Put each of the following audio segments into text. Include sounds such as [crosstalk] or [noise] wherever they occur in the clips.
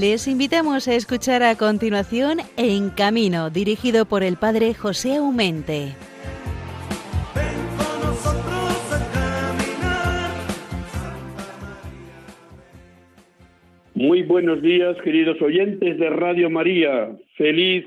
Les invitamos a escuchar a continuación En Camino, dirigido por el padre José Aumente. Muy buenos días, queridos oyentes de Radio María. Feliz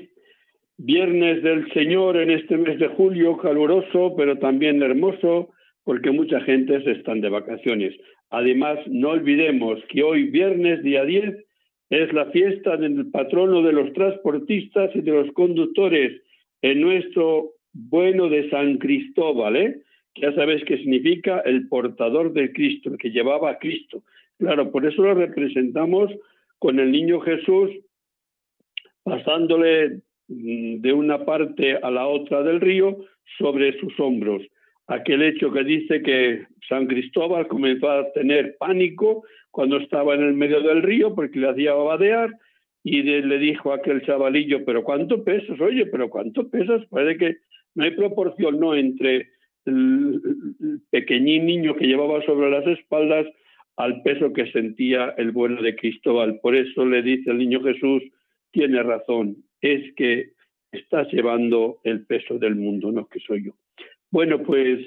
Viernes del Señor en este mes de julio, caluroso, pero también hermoso, porque mucha gente están de vacaciones. Además, no olvidemos que hoy, viernes, día 10, es la fiesta del patrono de los transportistas y de los conductores en nuestro bueno de San Cristóbal, ¿eh? Ya sabéis qué significa el portador de Cristo, el que llevaba a Cristo. Claro, por eso lo representamos con el niño Jesús pasándole mm, de una parte a la otra del río sobre sus hombros. Aquel hecho que dice que San Cristóbal comenzó a tener pánico cuando estaba en el medio del río porque le hacía badear y le dijo a aquel chavalillo, pero ¿cuánto pesas? Oye, pero ¿cuánto pesas? Puede que no hay proporción, ¿no?, entre el pequeñín niño que llevaba sobre las espaldas al peso que sentía el vuelo de Cristóbal. Por eso le dice el niño Jesús, tiene razón, es que estás llevando el peso del mundo, no que soy yo. Bueno, pues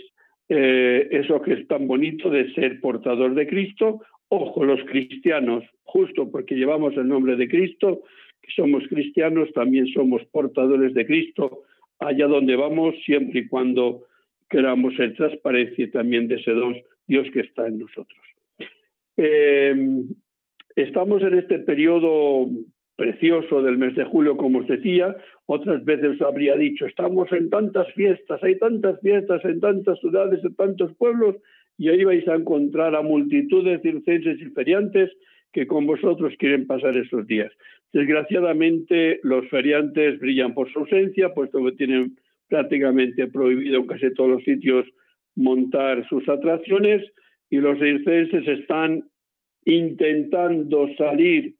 eh, eso que es tan bonito de ser portador de Cristo, Ojo, los cristianos, justo porque llevamos el nombre de Cristo, que somos cristianos, también somos portadores de Cristo, allá donde vamos, siempre y cuando queramos ser transparencia también de ese Dios que está en nosotros. Eh, estamos en este periodo precioso del mes de julio, como os decía, otras veces habría dicho, estamos en tantas fiestas, hay tantas fiestas en tantas ciudades, en tantos pueblos, y ahí vais a encontrar a multitudes de circenses y feriantes que con vosotros quieren pasar esos días. Desgraciadamente, los feriantes brillan por su ausencia, puesto que tienen prácticamente prohibido en casi todos los sitios montar sus atracciones y los circenses están intentando salir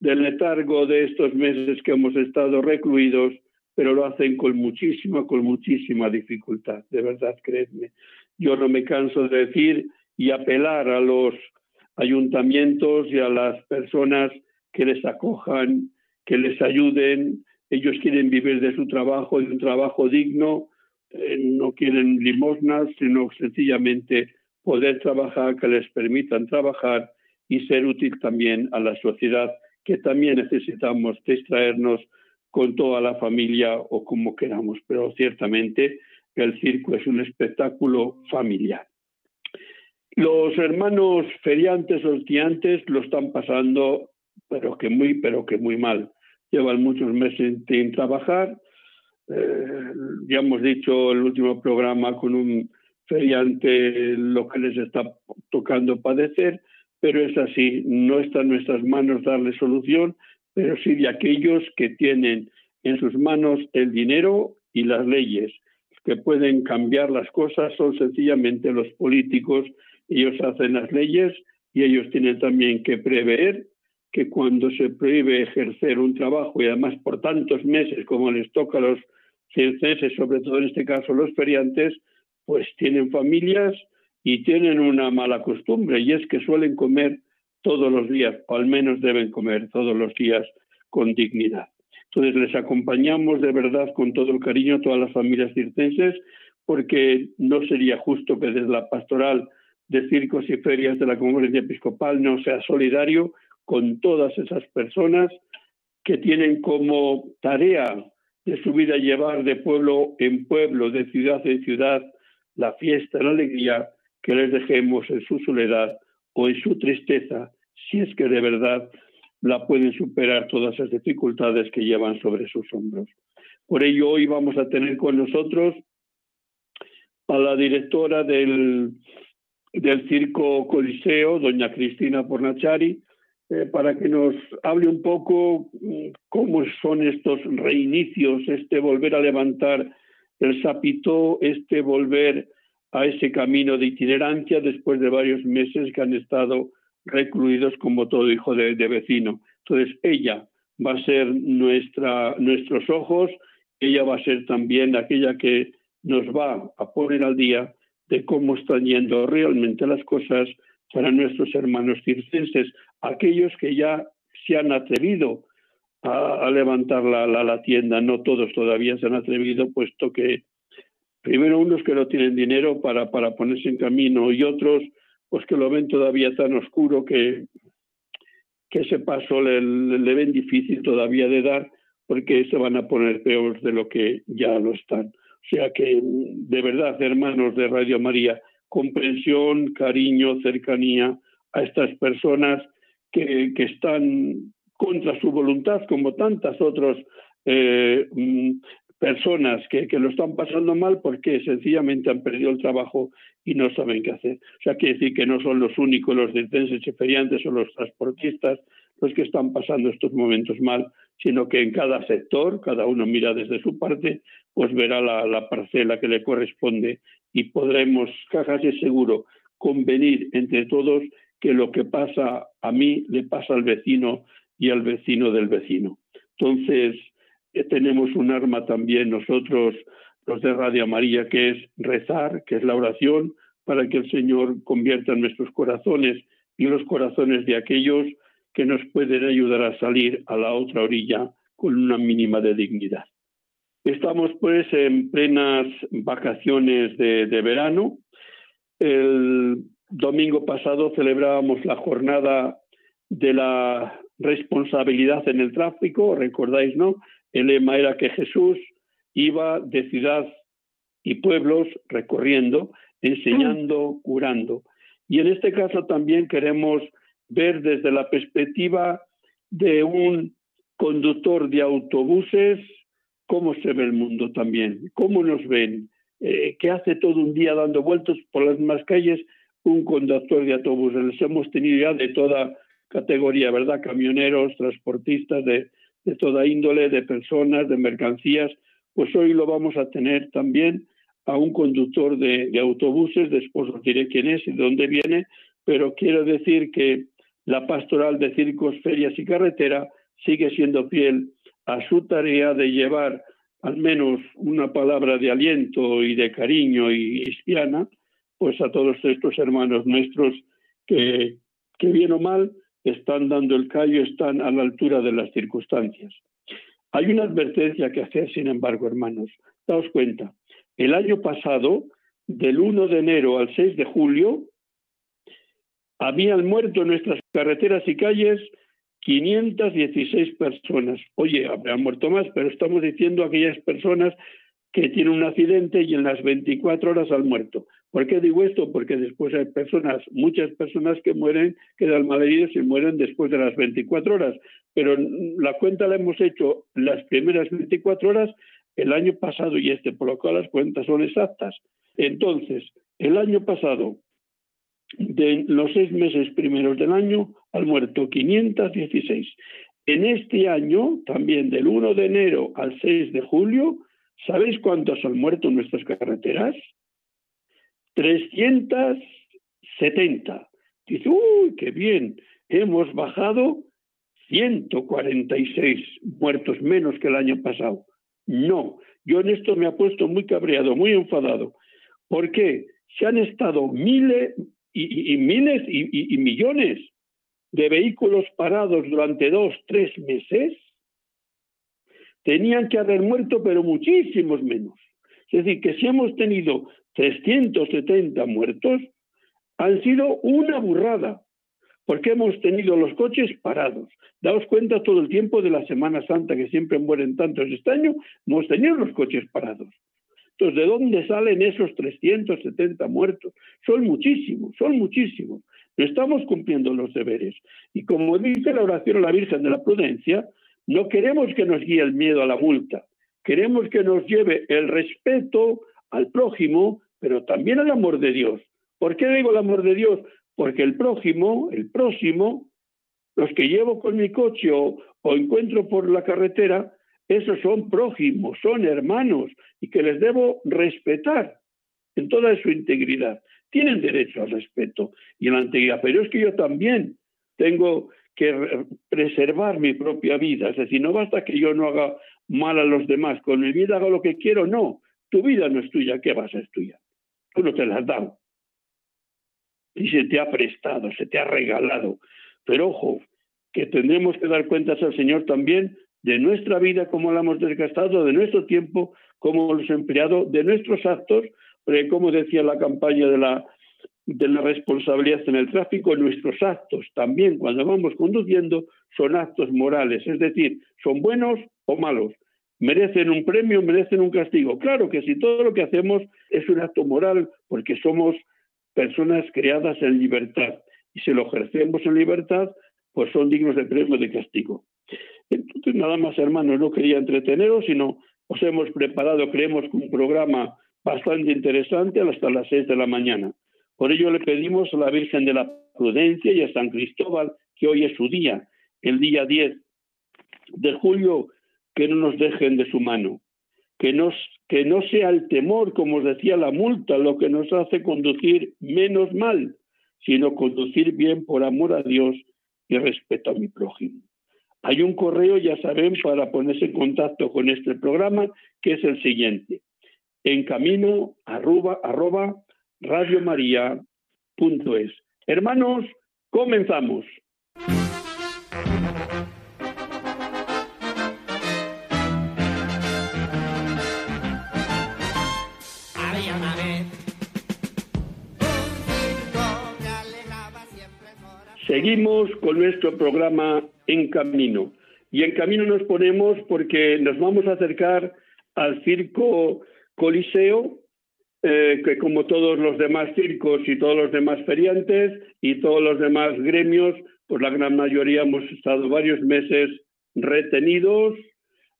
del letargo de estos meses que hemos estado recluidos, pero lo hacen con muchísima, con muchísima dificultad, de verdad, creedme. Yo no me canso de decir y apelar a los ayuntamientos y a las personas que les acojan, que les ayuden. Ellos quieren vivir de su trabajo, de un trabajo digno, eh, no quieren limosnas, sino sencillamente poder trabajar, que les permitan trabajar y ser útil también a la sociedad, que también necesitamos distraernos con toda la familia o como queramos, pero ciertamente el circo es un espectáculo familiar. Los hermanos feriantes o esquiantes lo están pasando, pero que muy, pero que muy mal. Llevan muchos meses sin trabajar. Eh, ya hemos dicho el último programa con un feriante lo que les está tocando padecer, pero es así. No está en nuestras manos darle solución, pero sí de aquellos que tienen en sus manos el dinero y las leyes que pueden cambiar las cosas son sencillamente los políticos. Ellos hacen las leyes y ellos tienen también que prever que cuando se prohíbe ejercer un trabajo y además por tantos meses como les toca a los circenses, sobre todo en este caso los feriantes, pues tienen familias y tienen una mala costumbre y es que suelen comer todos los días, o al menos deben comer todos los días con dignidad. Entonces les acompañamos de verdad con todo el cariño a todas las familias circenses, porque no sería justo que desde la pastoral de circos y ferias de la Conferencia Episcopal no sea solidario con todas esas personas que tienen como tarea de su vida llevar de pueblo en pueblo, de ciudad en ciudad, la fiesta, la alegría, que les dejemos en su soledad o en su tristeza, si es que de verdad la pueden superar todas esas dificultades que llevan sobre sus hombros. Por ello, hoy vamos a tener con nosotros a la directora del, del Circo Coliseo, doña Cristina Pornachari, eh, para que nos hable un poco mm, cómo son estos reinicios, este volver a levantar el sapito, este volver a ese camino de itinerancia después de varios meses que han estado recluidos como todo hijo de, vecino. Entonces ella va a ser nuestra, nuestros ojos, ella va a ser también aquella que nos va a poner al día de cómo están yendo realmente las cosas para nuestros hermanos circenses, aquellos que ya se han atrevido a, levantar la, la, tienda, no todos todavía se han atrevido, puesto que primero unos que no tienen dinero para, para ponerse en camino y otros pues que lo ven todavía tan oscuro que, que ese paso le, ven difícil todavía de dar porque se van a poner peor de lo que ya lo están. O sea que, de verdad, hermanos de Radio María, comprensión, cariño, cercanía a estas personas que, que están contra su voluntad, como tantas otras eh, mm, personas que, que, lo están pasando mal porque sencillamente han perdido el trabajo y no saben qué hacer. O sea, quiere decir que no son los únicos, los y feriantes o los transportistas, los que están pasando estos momentos mal, sino que en cada sector, cada uno mira desde su parte, pues verá la, la parcela que le corresponde y podremos, casi seguro, convenir entre todos que lo que pasa a mí le pasa al vecino y al vecino del vecino. Entonces, tenemos un arma también nosotros, los de Radio María, que es rezar, que es la oración, para que el Señor convierta nuestros corazones y los corazones de aquellos que nos pueden ayudar a salir a la otra orilla con una mínima de dignidad. Estamos pues en plenas vacaciones de, de verano. El domingo pasado celebrábamos la jornada de la responsabilidad en el tráfico, recordáis, ¿no? El lema era que Jesús iba de ciudad y pueblos recorriendo, enseñando, curando. Y en este caso también queremos ver desde la perspectiva de un conductor de autobuses cómo se ve el mundo también, cómo nos ven, eh, qué hace todo un día dando vueltas por las más calles un conductor de autobuses. Les hemos tenido ya de toda categoría, ¿verdad? Camioneros, transportistas de, de toda índole, de personas, de mercancías. Pues hoy lo vamos a tener también a un conductor de, autobuses, después os diré quién es y de dónde viene, pero quiero decir que la pastoral de circos, ferias y carretera sigue siendo fiel a su tarea de llevar al menos una palabra de aliento y de cariño y cristiana, pues a todos estos hermanos nuestros que, que bien o mal están dando el callo, están a la altura de las circunstancias. Hay una advertencia que hacer, sin embargo, hermanos. Daos cuenta, el año pasado, del 1 de enero al 6 de julio, habían muerto en nuestras carreteras y calles 516 personas. Oye, habrían muerto más, pero estamos diciendo aquellas personas que tienen un accidente y en las 24 horas han muerto. ¿Por qué digo esto? Porque después hay personas, muchas personas que mueren, quedan malheridos y mueren después de las 24 horas. Pero la cuenta la hemos hecho las primeras 24 horas el año pasado y este, por lo cual las cuentas son exactas. Entonces, el año pasado de los seis meses primeros del año han muerto 516. En este año, también del 1 de enero al 6 de julio, ¿sabéis cuántos han muerto en nuestras carreteras? 370. Dice, uy, qué bien, hemos bajado 146 muertos menos que el año pasado. No, yo en esto me he puesto muy cabreado, muy enfadado. ¿Por qué? Se han estado miles, y, miles y, millones de vehículos parados durante dos, tres meses, tenían que haber muerto, pero muchísimos menos. Es decir, que si hemos tenido 370 muertos, han sido una burrada, porque hemos tenido los coches parados. Daos cuenta todo el tiempo de la Semana Santa, que siempre mueren tantos este año, hemos tenido los coches parados. Entonces, ¿de dónde salen esos 370 muertos? Son muchísimos, son muchísimos. No estamos cumpliendo los deberes. Y como dice la oración a la Virgen de la Prudencia, no queremos que nos guíe el miedo a la multa, queremos que nos lleve el respeto al prójimo, pero también al amor de Dios. ¿Por qué digo el amor de Dios? Porque el prójimo, el próximo, los que llevo con mi coche o encuentro por la carretera, esos son prójimos, son hermanos y que les debo respetar en toda su integridad. Tienen derecho al respeto y a la integridad, pero es que yo también tengo que preservar mi propia vida. Es decir, no basta que yo no haga mal a los demás, con mi vida hago lo que quiero, no. Tu vida no es tuya, ¿qué vas a ser tuya? Tú no te la has dado. Y se te ha prestado, se te ha regalado. Pero ojo, que tendremos que dar cuentas al Señor también de nuestra vida, cómo la hemos desgastado, de nuestro tiempo, cómo hemos empleado, de nuestros actos, porque como decía la campaña de la, de la responsabilidad en el tráfico, nuestros actos también cuando vamos conduciendo son actos morales, es decir, son buenos o malos, merecen un premio, merecen un castigo. Claro que si todo lo que hacemos es un acto moral, porque somos personas creadas en libertad, y si lo ejercemos en libertad, pues son dignos de premio de castigo. Entonces, nada más, hermanos, no quería entreteneros, sino os hemos preparado, creemos un programa bastante interesante hasta las seis de la mañana. Por ello le pedimos a la Virgen de la Prudencia y a San Cristóbal, que hoy es su día, el día 10 de julio, que no nos dejen de su mano, que, que no sea el temor, como os decía la multa, lo que nos hace conducir menos mal, sino conducir bien por amor a Dios y respeto a mi prójimo. Hay un correo, ya saben, para ponerse en contacto con este programa, que es el siguiente, en camino arroba, arroba radiomaria.es. Hermanos, comenzamos. Seguimos con nuestro programa En Camino. Y en camino nos ponemos porque nos vamos a acercar al circo Coliseo, eh, que como todos los demás circos y todos los demás feriantes y todos los demás gremios, pues la gran mayoría hemos estado varios meses retenidos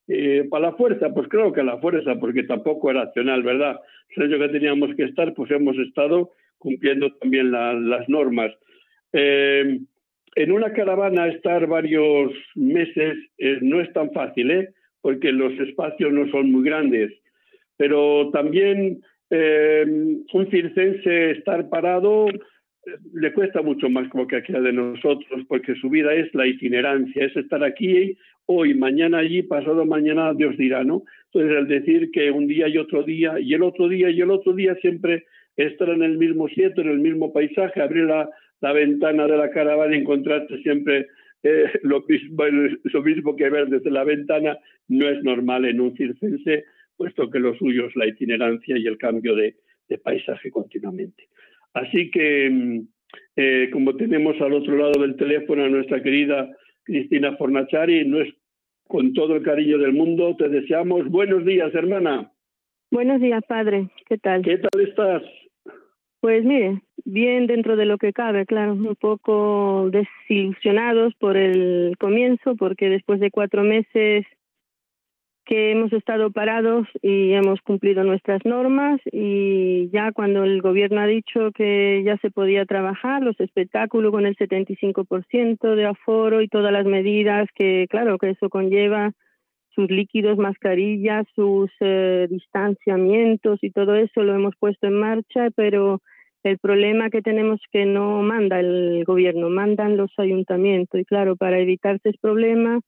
eh, para la fuerza, pues creo que la fuerza, porque tampoco era racional, ¿verdad? El que teníamos que estar, pues hemos estado cumpliendo también las normas. Eh, en una caravana estar varios meses eh, no es tan fácil, ¿eh? porque los espacios no son muy grandes. Pero también eh, un circense estar parado le cuesta mucho más como que aquella de nosotros, porque su vida es la itinerancia, es estar aquí hoy, mañana allí, pasado mañana, Dios dirá, ¿no? Entonces, el decir que un día y otro día, y el otro día y el otro día siempre estar en el mismo sitio, en el mismo paisaje, abrir la, la ventana de la caravana y encontrarte siempre eh, lo, mismo, que ver desde la ventana no es normal en un circense, puesto que lo suyo es la itinerancia y el cambio de, paisaje continuamente. Así que, mm, eh, como tenemos al otro lado del teléfono a nuestra querida Cristina Fornachari, no es con todo el cariño del mundo, te deseamos buenos días, hermana. Buenos días, padre. ¿Qué tal? ¿Qué tal estás? Pues mire, bien dentro de lo que cabe, claro, un poco desilusionados por el comienzo, porque después de cuatro meses que hemos estado parados y hemos cumplido nuestras normas y ya cuando el gobierno ha dicho que ya se podía trabajar los espectáculos con el 75% de aforo y todas las medidas que claro que eso conlleva sus líquidos, mascarillas, sus eh, distanciamientos y todo eso lo hemos puesto en marcha, pero el problema que tenemos es que no manda el gobierno, mandan los ayuntamientos. Y claro, para evitarse ese problema,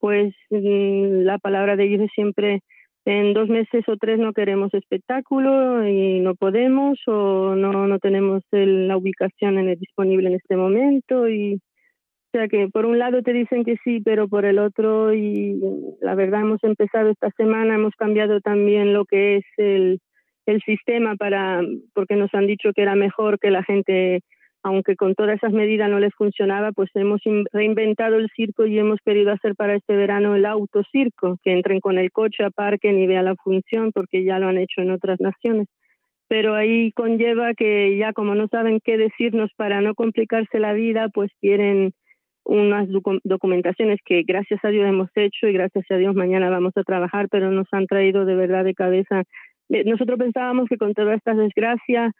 pues mm, la palabra de ellos es siempre en dos meses o tres no queremos espectáculo y no podemos o no, no tenemos la ubicación en el, disponible en este momento y o sea que por un lado te dicen que sí, pero por el otro y la verdad hemos empezado esta semana, hemos cambiado también lo que es el, el sistema para, porque nos han dicho que era mejor que la gente, aunque con todas esas medidas no les funcionaba, pues hemos reinventado el circo y hemos querido hacer para este verano el autocirco, que entren con el coche, aparquen y vean la función, porque ya lo han hecho en otras naciones. Pero ahí conlleva que ya como no saben qué decirnos para no complicarse la vida, pues quieren unas documentaciones que gracias a Dios hemos hecho y gracias a Dios mañana vamos a trabajar, pero nos han traído de verdad de cabeza nosotros pensábamos que con todas estas desgracias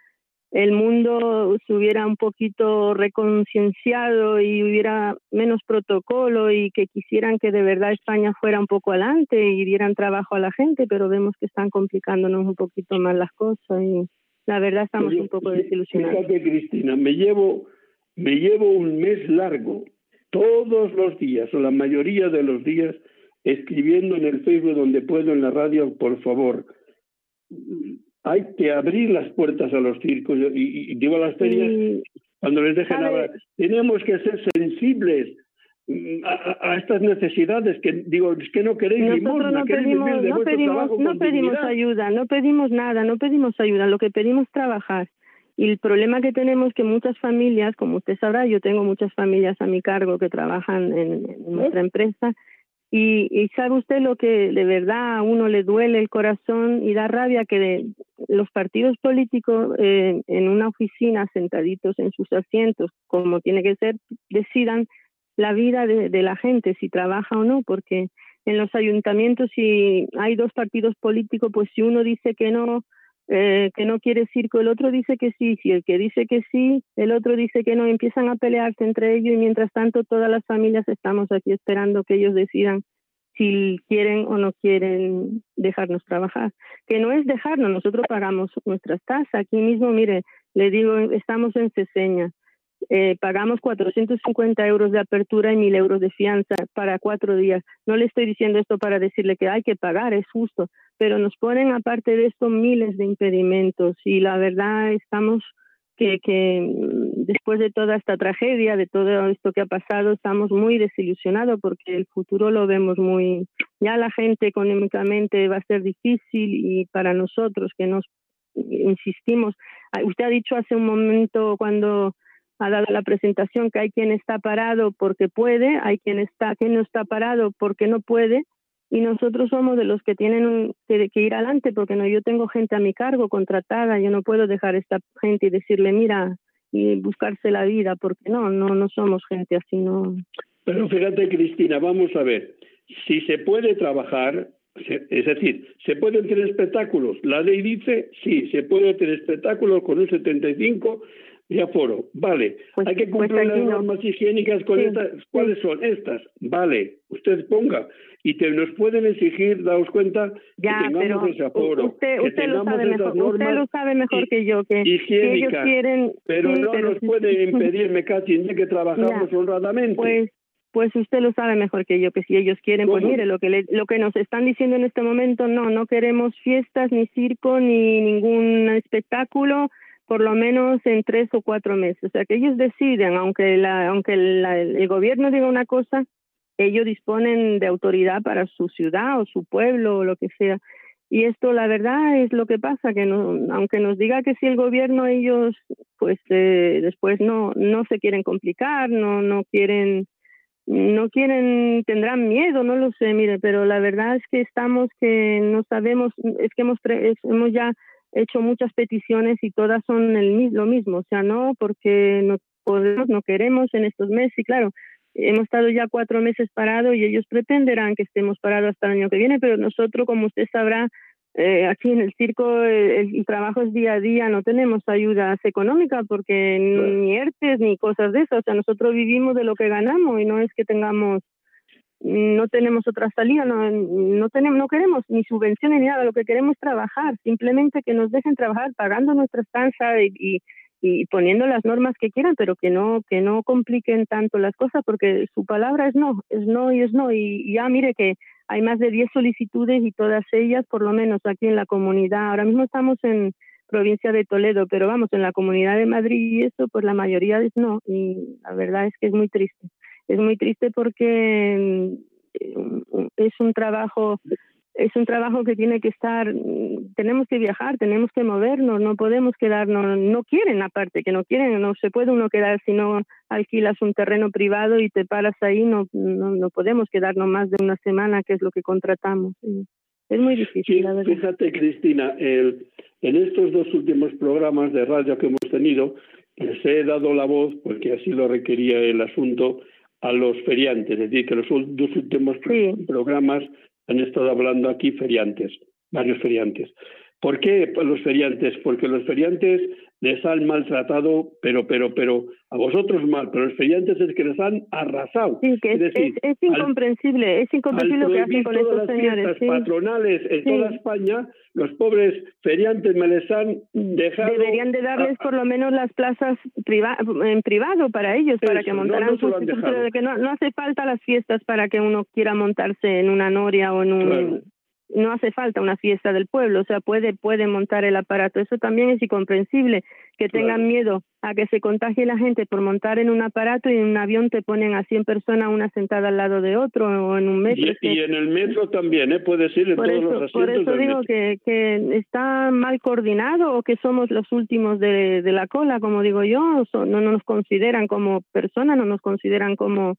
el mundo se hubiera un poquito reconcienciado y hubiera menos protocolo y que quisieran que de verdad España fuera un poco adelante y dieran trabajo a la gente, pero vemos que están complicándonos un poquito más las cosas y la verdad estamos un poco desilusionados. Fíjate, Cristina, me llevo, me llevo un mes largo, todos los días o la mayoría de los días, escribiendo en el Facebook donde puedo, en la radio, por favor, hay que abrir las puertas a los circos y, digo a las ferias cuando les dejen hablar. Tenemos que ser sensibles a, estas necesidades que digo es que no queréis Nosotros no pedimos, no pedimos, no pedimos ayuda, no pedimos nada, no pedimos ayuda, lo que pedimos es trabajar. Y el problema que tenemos es que muchas familias, como usted sabrá, yo tengo muchas familias a mi cargo que trabajan en, nuestra empresa, y, y, sabe usted lo que de verdad a uno le duele el corazón y da rabia que los partidos políticos eh, en una oficina sentaditos en sus asientos, como tiene que ser, decidan la vida de, de la gente, si trabaja o no, porque en los ayuntamientos si hay dos partidos políticos, pues si uno dice que no, eh, que no quiere circo, el otro dice que sí, si el que dice que sí, el otro dice que no, empiezan a pelearse entre ellos y mientras tanto todas las familias estamos aquí esperando que ellos decidan si quieren o no quieren dejarnos trabajar. Que no es dejarnos, nosotros pagamos nuestras tasas. Aquí mismo, mire, le digo, estamos en Ceseña eh, pagamos 450 euros de apertura y 1000 euros de fianza para cuatro días. No le estoy diciendo esto para decirle que hay que pagar, es justo, pero nos ponen aparte de esto miles de impedimentos y la verdad estamos que, que mm, después de toda esta tragedia, de todo esto que ha pasado, estamos muy desilusionados porque el futuro lo vemos muy, ya la gente económicamente va a ser difícil y para nosotros que nos insistimos, ah, usted ha dicho hace un momento cuando ha dado la presentación que hay quien está parado porque puede, hay quien está quien no está parado porque no puede y nosotros somos de los que tienen que, ir adelante porque no yo tengo gente a mi cargo contratada, yo no puedo dejar a esta gente y decirle mira y buscarse la vida porque no, no no somos gente así no. Pero fíjate Cristina, vamos a ver, si se puede trabajar es decir, ¿se pueden tener espectáculos? La ley dice, sí, se puede tener espectáculos con un 75 de aforo. Vale. Pues Hay que pues cumplir las normas higiénicas con estas. ¿Cuáles son estas? Vale. Usted ponga. Y te nos pueden exigir, daos cuenta, ya, que tengamos ese aforo. Usted, usted, lo sabe mejor, usted lo sabe mejor que yo, que, ellos quieren... Pero no nos puede impedir, me que trabajamos honradamente. Pues pues usted lo sabe mejor que yo, que si ellos quieren, pues mire, lo que, le, lo que nos están diciendo en este momento, no, no queremos fiestas, ni circo, ni ningún espectáculo, por lo menos en tres o cuatro meses. O sea, que ellos deciden, aunque, la, aunque el gobierno diga una cosa, ellos disponen de autoridad para su ciudad o su pueblo o lo que sea. Y esto, la verdad, es lo que pasa, que no, aunque nos diga que si el gobierno, ellos, pues eh, después no, no se quieren complicar, no, no quieren, no quieren, tendrán miedo, no lo sé, mire, pero la verdad es que estamos que no sabemos, es que hemos, hemos ya hecho muchas peticiones y todas son el, lo mismo, o sea, no porque no podemos, no queremos en estos meses, y claro, hemos estado ya cuatro meses parados y ellos pretenderán que estemos parados hasta el año que viene, pero nosotros, como usted sabrá, eh, aquí en el circo el, trabajo es día a día, no tenemos ayudas económicas porque ni ERTES ni cosas de eso, o sea, nosotros vivimos de lo que ganamos y no es que tengamos no tenemos otra salida, no, no, tenemos, no queremos ni subvenciones ni nada, lo que queremos es trabajar, simplemente que nos dejen trabajar pagando nuestra estancia y, y, poniendo las normas que quieran, pero que no, que no compliquen tanto las cosas, porque su palabra es no, es no y es no. Y, ya mire que hay más de 10 solicitudes y todas ellas, por lo menos aquí en la comunidad, ahora mismo estamos en provincia de Toledo, pero vamos, en la comunidad de Madrid y eso, pues la mayoría es no, y la verdad es que es muy triste es muy triste porque mm, es un trabajo es un trabajo que tiene que estar tenemos que viajar tenemos que movernos no podemos quedarnos no quieren aparte que no quieren no se puede uno quedar si no alquilas un terreno privado y te paras ahí no no, no podemos quedarnos más de una semana que es lo que contratamos es muy difícil la verdad. fíjate Cristina el, en estos dos últimos programas de radio que hemos tenido les he dado la voz porque así lo requería el asunto a los feriantes, es decir, que los dos últimos programas han estado hablando aquí feriantes, varios feriantes. ¿Por qué los feriantes? Porque los feriantes les han maltratado, pero, pero, pero a vosotros mal, pero los feriantes es que les han arrasado. Sí, que es, incomprensible, es incomprensible lo que hacen con estos señores. patronales en toda España, los pobres feriantes me les han dejado. Deberían de darles por lo menos las plazas en privado para ellos, para que montaran sus. que no, no hace falta las fiestas para que uno quiera montarse en una noria o en un no hace falta una fiesta del pueblo, o sea, puede, puede montar el aparato. Eso también es incomprensible, que tengan miedo a que se contagie la gente por montar en un aparato y en un avión te ponen a 100 personas, una sentada al lado de otro o en un metro. Y, en el metro también, ¿eh? puede ser en por todos eso, los asientos Por eso digo que, que está mal coordinado o que somos los últimos de, de la cola, como digo yo, no nos consideran como personas, no nos consideran como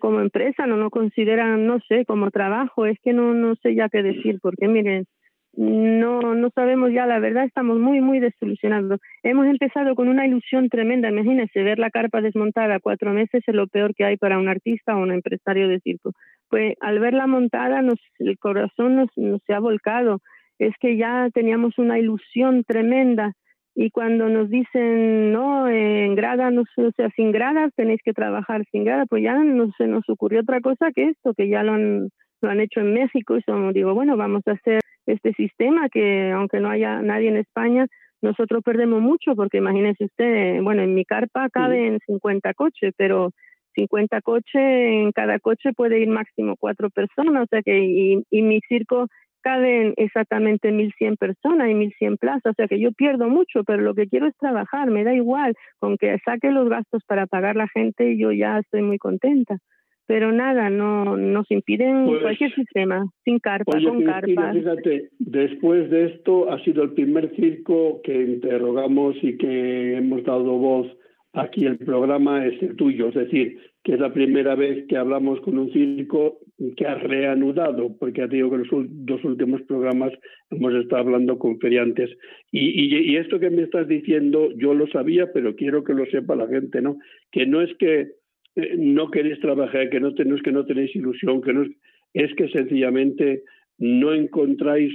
como empresa, no nos consideran, no sé, como trabajo, es que no no sé ya qué decir, porque miren, no no sabemos ya, la verdad estamos muy muy desilusionados. Hemos empezado con una ilusión tremenda, imagínense, ver la carpa desmontada cuatro meses es lo peor que hay para un artista o un empresario de circo. Pues al verla montada nos el corazón nos, nos se ha volcado, es que ya teníamos una ilusión tremenda y cuando nos dicen no en grada no o sea sin gradas tenéis que trabajar sin grada pues ya no se nos ocurrió otra cosa que esto que ya lo han lo han hecho en México y somos digo bueno vamos a hacer este sistema que aunque no haya nadie en España nosotros perdemos mucho porque imagínese usted bueno en mi carpa caben 50 coches pero 50 coches en cada coche puede ir máximo cuatro personas o sea que y, y mi circo caben exactamente 1.100 personas y 1.100 plazas, o sea que yo pierdo mucho, pero lo que quiero es trabajar, me da igual, con que saque los gastos para pagar la gente, yo ya estoy muy contenta. Pero nada, no nos impiden Pues, cualquier sistema, sin carpa, Oye, con carpa. fíjate, después de esto ha sido el primer circo que interrogamos y que hemos dado voz aquí. El programa es el tuyo, es decir, que es la primera vez que hablamos con un circo que ha reanudado, porque te digo que los dos últimos programas hemos estado hablando con feriantes. Y, esto que me estás diciendo, yo lo sabía, pero quiero que lo sepa la gente, ¿no? Que no es que eh, no queréis trabajar, que no, que no tenéis ilusión, que no es, es que sencillamente no encontráis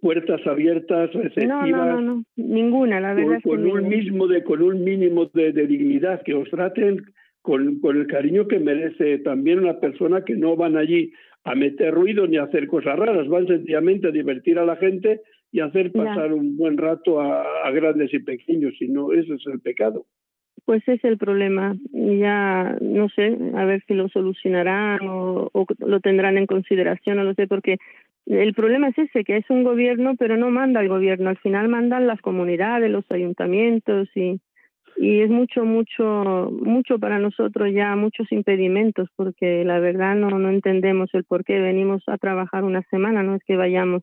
puertas abiertas, receptivas, No, no, no, ninguna, la verdad con, es que con un mismo de con un mínimo de, de dignidad, que os traten con, con el cariño que merece también una persona que no van allí a meter ruido ni a hacer cosas raras, van sencillamente a divertir a la gente y hacer Ya. pasar un buen rato a, a grandes y pequeños, si no, ese es el pecado. Pues ese es el problema. Ya no sé, a ver si lo solucionarán o, o lo tendrán en consideración, no lo sé, porque el problema es ese, que es un gobierno, pero no manda el gobierno. Al final mandan las comunidades, los ayuntamientos y, y es mucho, mucho, mucho para nosotros ya, muchos impedimentos, porque la verdad no, no entendemos el por qué venimos a trabajar una semana, no es que vayamos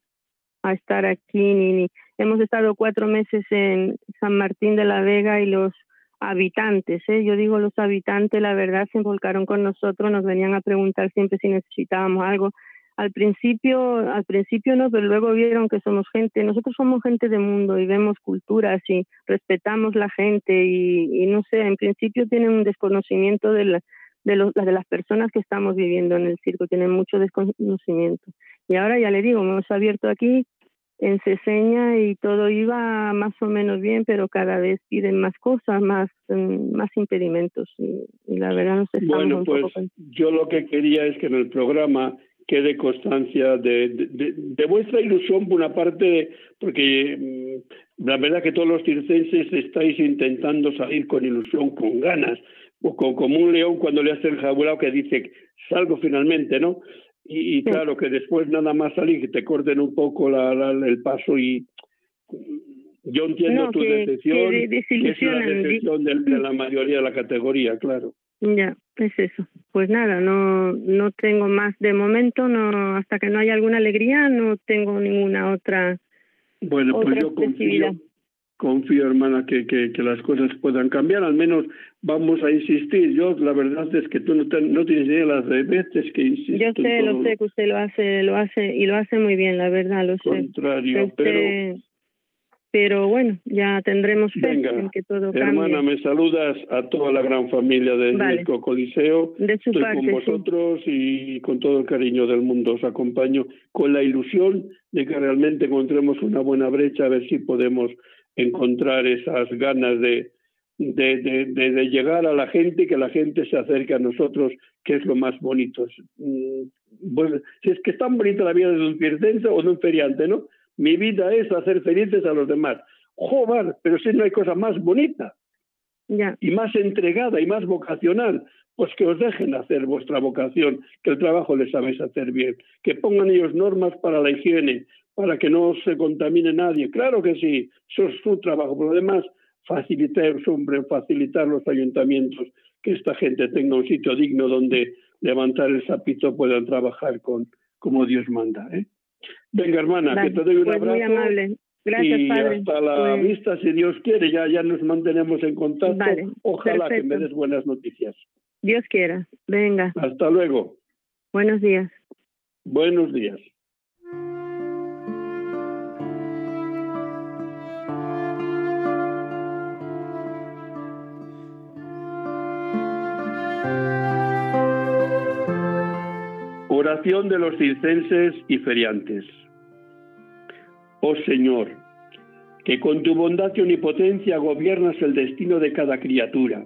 a estar aquí ni, ni hemos estado cuatro meses en San Martín de la Vega y los habitantes, ¿eh? yo digo los habitantes, la verdad se volcaron con nosotros, nos venían a preguntar siempre si necesitábamos algo. Al principio, al principio no, pero luego vieron que somos gente, nosotros somos gente de mundo y vemos culturas y respetamos la gente y, y no sé, en principio tienen un desconocimiento de, la, de, los, de las personas que estamos viviendo en el circo, tienen mucho desconocimiento. Y ahora ya le digo, hemos abierto aquí en Ceseña y todo iba más o menos bien, pero cada vez piden más cosas, más mm, más impedimentos y, y la verdad no sé estamos Bueno, un pues poco yo lo que quería es que en el programa quede constancia de, de, de- de vuestra ilusión, por una parte, porque mm, la verdad que todos los circenses estáis intentando salir con ilusión, con ganas, o con, como un león cuando le hace el jabulao que dice, salgo finalmente, ¿no? Y, claro, que después nada más salir, que te corten un poco la, la- el paso y yo entiendo No, tu que- decepción, que que es la decepción de, de la mayoría de la categoría, claro. Ya, es eso. Pues nada, no no tengo más de momento, no hasta que no haya alguna alegría, no tengo ninguna otra Bueno, pues yo confío, confío, hermana, que, que, que las cosas puedan cambiar. Al menos vamos a insistir. Yo, la verdad es que tú no, tienes idea de las veces que insisto. Yo sé, lo sé que usted lo hace, lo hace y lo hace muy bien, la verdad, lo sé. contrario, Este, pero pero bueno, ya tendremos fe Venga, en que todo hermana, cambie. me saludas a toda la gran familia del Vale. Coliseo. De su Estoy parte, con sí. vosotros y con todo el cariño del mundo os acompaño con la ilusión de que realmente encontremos una buena brecha, a ver si podemos encontrar esas ganas de, de, de, de- de llegar a la gente y que la gente se acerque a nosotros, que es lo más bonito. Mm, Bueno, si es que es tan bonita la vida de un circense o de un feriante, ¿no? Mi vida es hacer felices a los demás. Joder, pero si no hay cosa más bonita y más entregada y más vocacional, pues que os dejen hacer vuestra vocación, que el trabajo les sabéis hacer bien, que pongan ellos normas para la higiene, para que no se contamine nadie. Claro que sí, eso es su trabajo. Por lo demás, facilitar, hombre, facilitar los ayuntamientos, que esta gente tenga un sitio digno donde levantar el sapito puedan trabajar con como Dios manda. ¿eh? Venga, hermana, que te doy un pues abrazo. Muy amable. Gracias, y padre. hasta la Pues- vista, si Dios quiere, ya, ya nos mantenemos en contacto. Vale, Ojalá que me des buenas noticias. Dios quiera. Venga, Hasta luego. buenos días. Buenos días. Oración de los circenses y feriantes. Oh Señor, que con tu bondad y omnipotencia gobiernas el destino de cada criatura.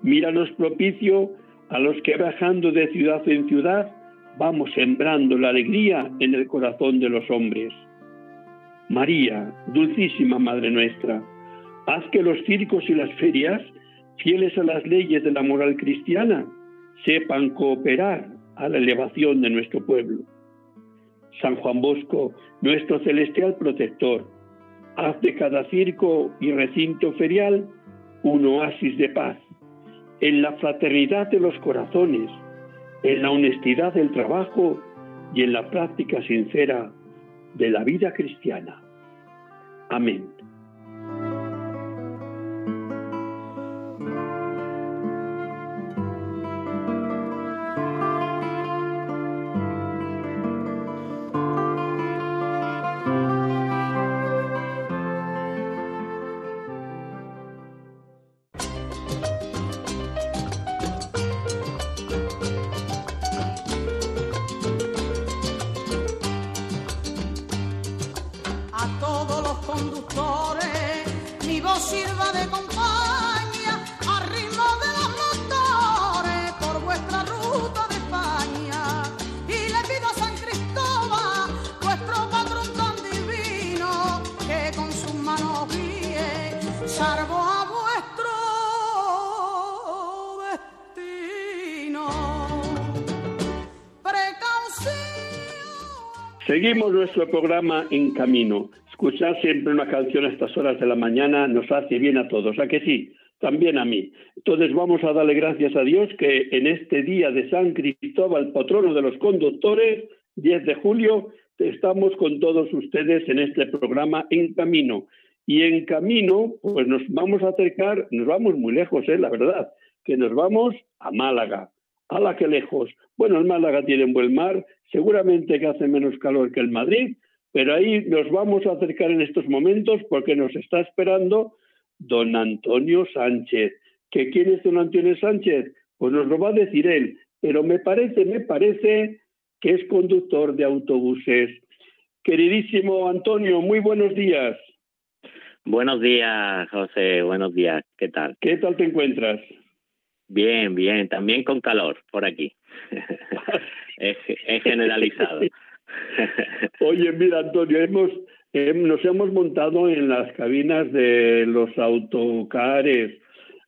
Míranos propicio a los que bajando de ciudad en ciudad vamos sembrando la alegría en el corazón de los hombres. María, dulcísima Madre nuestra, haz que los circos y las ferias, fieles a las leyes de la moral cristiana, sepan cooperar a la elevación de nuestro pueblo. San Juan Bosco, nuestro celestial protector, haz de cada circo y recinto ferial un oasis de paz, en la fraternidad de los corazones, en la honestidad del trabajo y en la práctica sincera de la vida cristiana. Amén. Nuestro programa En Camino. Escuchar siempre una canción a estas horas de la mañana nos hace bien a todos, ¿a que sí? También a mí. Entonces vamos a darle gracias a Dios que en este día de San Cristóbal, patrono de los conductores, 10 de julio, estamos con todos ustedes en este programa En Camino. Y en camino, pues nos vamos a acercar, nos vamos muy lejos, ¿eh? la verdad, que nos vamos a Málaga. A la que lejos. Bueno, el Málaga tiene un buen mar, seguramente que hace menos calor que el Madrid, pero ahí nos vamos a acercar en estos momentos porque nos está esperando don Antonio Sánchez. ¿Que quién es don Antonio Sánchez? Pues nos lo va a decir él, pero me parece, me parece que es conductor de autobuses. Queridísimo Antonio, muy buenos días. Buenos días, José. Buenos días. ¿Qué tal? ¿Qué tal te encuentras? Bien, bien. También con calor por aquí. [laughs] es, es generalizado. Oye, mira, Antonio, hemos, eh, nos hemos montado en las cabinas de los autocares,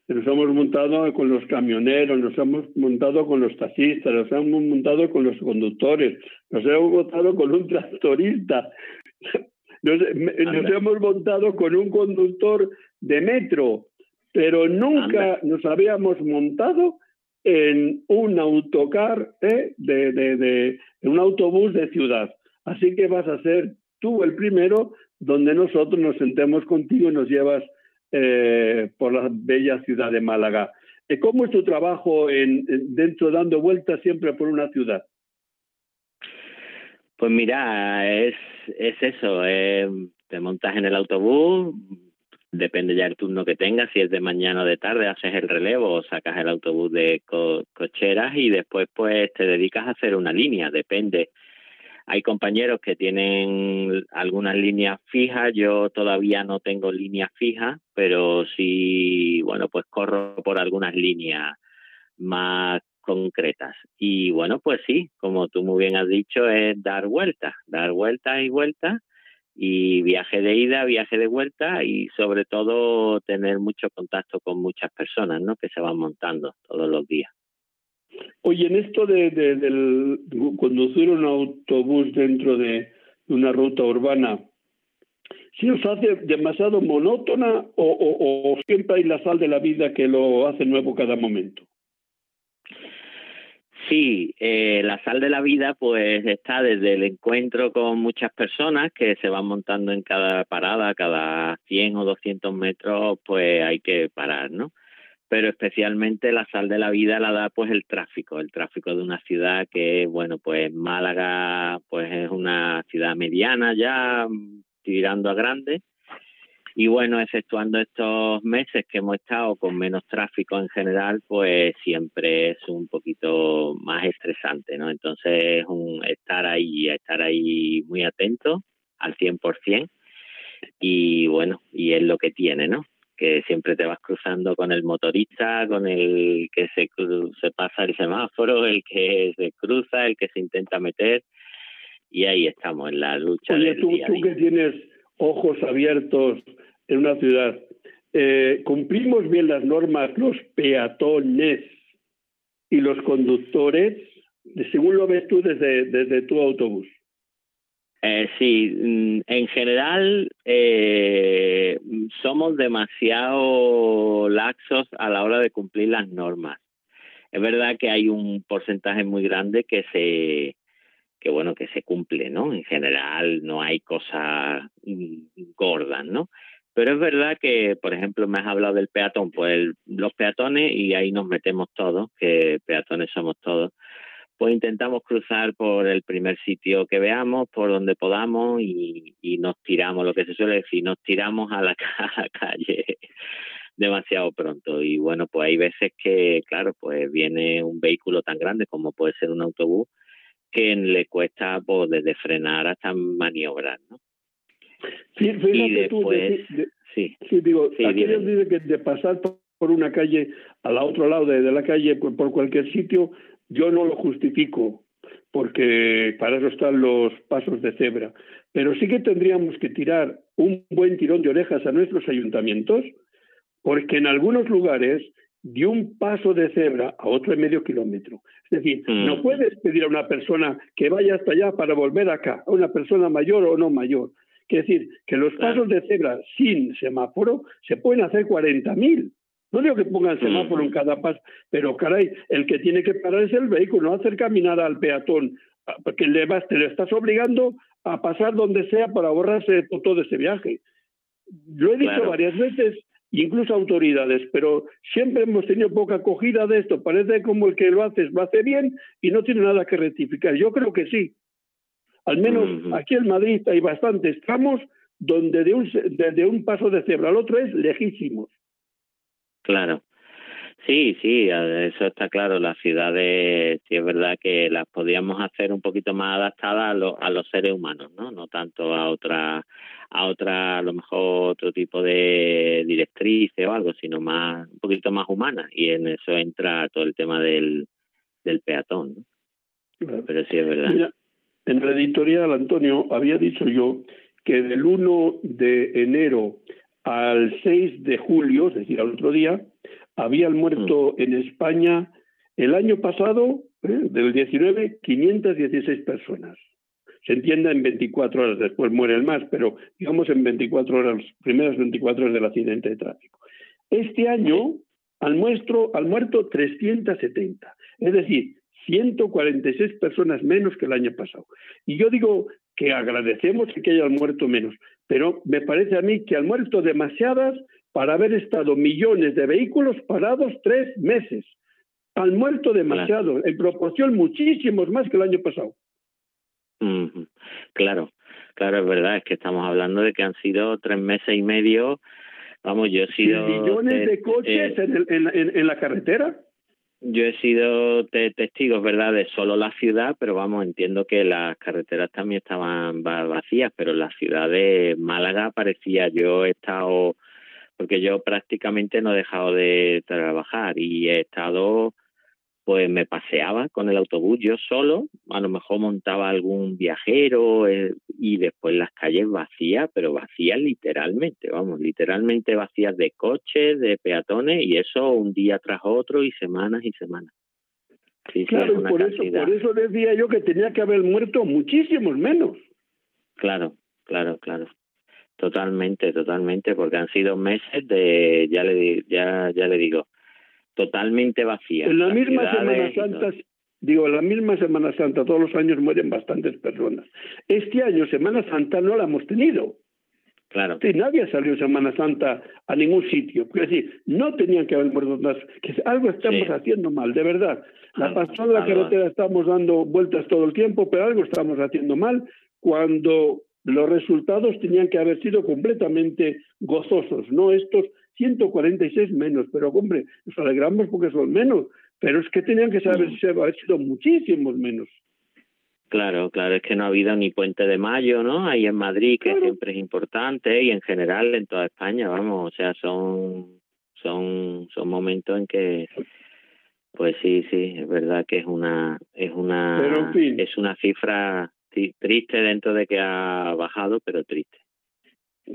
nos hemos montado con los camioneros, nos hemos montado con los taxistas, nos hemos montado con los conductores, nos hemos montado con un tractorista, [laughs] nos, hemos montado con un conductor de metro, pero nunca Anda. nos habíamos montado en un autocar, ¿eh? de, de, de, en un autobús de ciudad. Así que vas a ser tú el primero donde nosotros nos sentemos contigo y nos llevas eh, por la bella ciudad de Málaga. Eh, ¿Cómo es tu trabajo en, en- dentro dando vueltas siempre por una ciudad? Pues mira, es, es eso. eh, te montas en el autobús, depende ya del turno que tengas, si es de mañana o de tarde, haces el relevo o sacas el autobús de co- cocheras y después pues te dedicas a hacer una línea, depende. Hay compañeros que tienen algunas líneas fijas, yo todavía no tengo líneas fijas, pero sí, bueno, pues corro por algunas líneas más concretas. Y bueno, pues sí, como tú muy bien has dicho, es dar vueltas, dar vueltas y vueltas y viaje de ida, viaje de vuelta y sobre todo tener mucho contacto con muchas personas, ¿no? Que se van montando todos los días. Oye, en esto de, conducir un autobús dentro de una ruta urbana, ¿si os hace demasiado monótona o, o, o siempre hay la sal de la vida que lo hace nuevo cada momento? Sí, eh, la sal de la vida pues está desde el encuentro con muchas personas que se van montando en cada parada, cada 100 o 200 metros pues hay que parar, ¿no? Pero especialmente la sal de la vida la da pues el tráfico, el tráfico de una ciudad que bueno pues Málaga pues es una ciudad mediana ya tirando a grande y bueno, exceptuando estos meses que hemos estado con menos tráfico en general, pues siempre es un poquito más estresante, ¿no? Entonces, un estar ahí, estar ahí muy atento al 100%. Y bueno, y es lo que tiene, ¿no? Que siempre te vas cruzando con el motorista, con el que se, se pasa el semáforo, el que se cruza, el que se intenta meter. Y ahí estamos, en la lucha. Oye, tú, tú que tienes ojos abiertos en una ciudad. Eh, ¿Cumplimos bien las normas los peatones y los conductores, según lo ves tú desde, desde tu autobús? Eh, sí, mm, en general eh, somos demasiado laxos a la hora de cumplir las normas. Es verdad que hay un porcentaje muy grande que se que bueno que se cumple, ¿no? En general no hay cosas gordas, ¿no? Pero es verdad que, por ejemplo, me has hablado del peatón, pues los peatones, y ahí nos metemos todos, que peatones somos todos, pues intentamos cruzar por el primer sitio que veamos, por donde podamos, y, y nos tiramos, lo que se suele decir, nos tiramos a la, [laughs] a la calle demasiado pronto. Y bueno, pues hay veces que, claro, pues viene un vehículo tan grande como puede ser un autobús, que le cuesta pues, desde frenar hasta maniobrar, ¿no? Sí, y después, sí, sí, digo, sí, aquellos dicen que de pasar por una calle al otro lado de, la calle, por, cualquier sitio, yo no lo justifico, porque para eso están los pasos de cebra. Pero sí que tendríamos que tirar un buen tirón de orejas a nuestros ayuntamientos, porque en algunos lugares de un paso de cebra a otro de medio kilómetro. Es decir, mm. no puedes pedir a una persona que vaya hasta allá para volver acá, a una persona mayor o no mayor. Quiere decir que los pasos de cebra sin semáforo se pueden hacer 40.000. No digo que pongan semáforo en cada paso, pero caray, el que tiene que parar es el vehículo, no hacer caminar al peatón, ah, porque le, vas, te le estás obligando a pasar donde sea para ahorrarse todo ese viaje. Lo he dicho varias veces, incluso autoridades, pero siempre hemos tenido poca acogida de esto. Parece como el que lo hace lo hace bien y no tiene nada que rectificar. Yo creo que sí, al menos aquí en Madrid hay bastantes tramos donde de un, de, un paso de cebra al otro es lejísimos. Claro. Sí, sí, eso está claro. Las ciudades, sí es verdad que las podíamos hacer un poquito más adaptadas a, a los seres humanos, ¿no? No tanto a otra, a otra, a lo mejor otro tipo de directrices o algo, sino más, un poquito más humana. Y en eso entra todo el tema del, del peatón, ¿no? Pero sí es verdad. En la editorial, Antonio, había dicho yo que del 1 de enero al 6 de julio, es decir, al otro día, habían muerto mm. en España el año pasado, ¿eh? del 19, 516 personas. Se entiende en 24 horas, después mueren más, pero digamos en 24 horas, las primeras 24 horas del accidente de tráfico. Este año al, muestro, al muerto 370. Es decir, 146 personas menos que el año pasado. Y yo digo que agradecemos que hayan muerto menos, pero me parece a mí que han muerto demasiadas para haber estado millones de vehículos parados tres meses. Han muerto demasiado, en proporción muchísimos más que el año pasado. Claro, claro, es verdad, es que estamos hablando de que han sido tres meses y medio, vamos, yo he sido... millones de, coches en, en, en la carretera. Yo he sido testigo, ¿verdad?, de solo la ciudad, pero vamos, entiendo que las carreteras también estaban vacías, pero la ciudad de Málaga parecía, yo he estado, porque yo prácticamente no he dejado de trabajar y he estado pues me paseaba con el autobús yo solo, a lo mejor montaba algún viajero eh, y después las calles vacías, pero vacías literalmente, vamos, literalmente vacías de coches, de peatones y eso un día tras otro y semanas y semanas. claro, y por eso, por eso decía yo que tenía que haber muerto muchísimos menos. Claro, claro, claro. Totalmente, totalmente, porque han sido meses de, ya le, ya, ya le digo, totalmente vacías. En la misma Semana Santa, digo, en la misma Semana Santa, todos los años mueren bastantes personas. Este año, Semana Santa, no la hemos tenido. Claro. Sí, nadie salió Semana Santa a ningún sitio. Es decir, no tenían que haber muerto más. Que algo estamos haciendo mal, de verdad. La pasada de la carretera estamos dando vueltas todo el tiempo, pero algo estamos haciendo mal cuando los resultados tenían que haber sido completamente gozosos, no estos 146 menos, pero hombre, nos alegramos porque son menos, pero es que tenían que haber, mm. sido muchísimos menos. Claro, claro, es que no ha habido ni puente de mayo, ¿no? Ahí en Madrid, que siempre es importante, y en general en toda España, vamos, o sea, son, son, son momentos en que, pues sí, sí, es verdad que es una, es una, es una cifra triste dentro de que ha bajado, pero triste.